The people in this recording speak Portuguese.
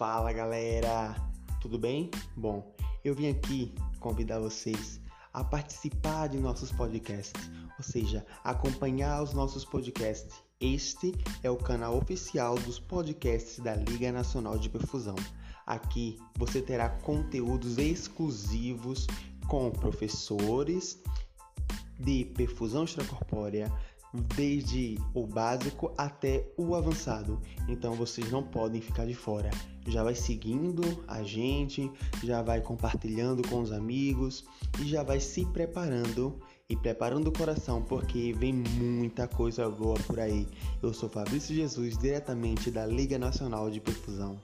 Fala galera, tudo bem? Bom, eu vim aqui convidar vocês a participar de nossos podcasts, ou seja, acompanhar os nossos podcasts. Este é o canal oficial dos podcasts da Liga Nacional de Perfusão. Aqui você terá conteúdos exclusivos com professores de perfusão extracorpórea, desde o básico até o avançado. Então vocês não podem ficar de fora. Já vai seguindo a gente, já vai compartilhando com os amigos e já vai se preparando e preparando o coração porque vem muita coisa boa por aí. Eu sou Fabrício Jesus, diretamente da Liga Nacional de Perfusão.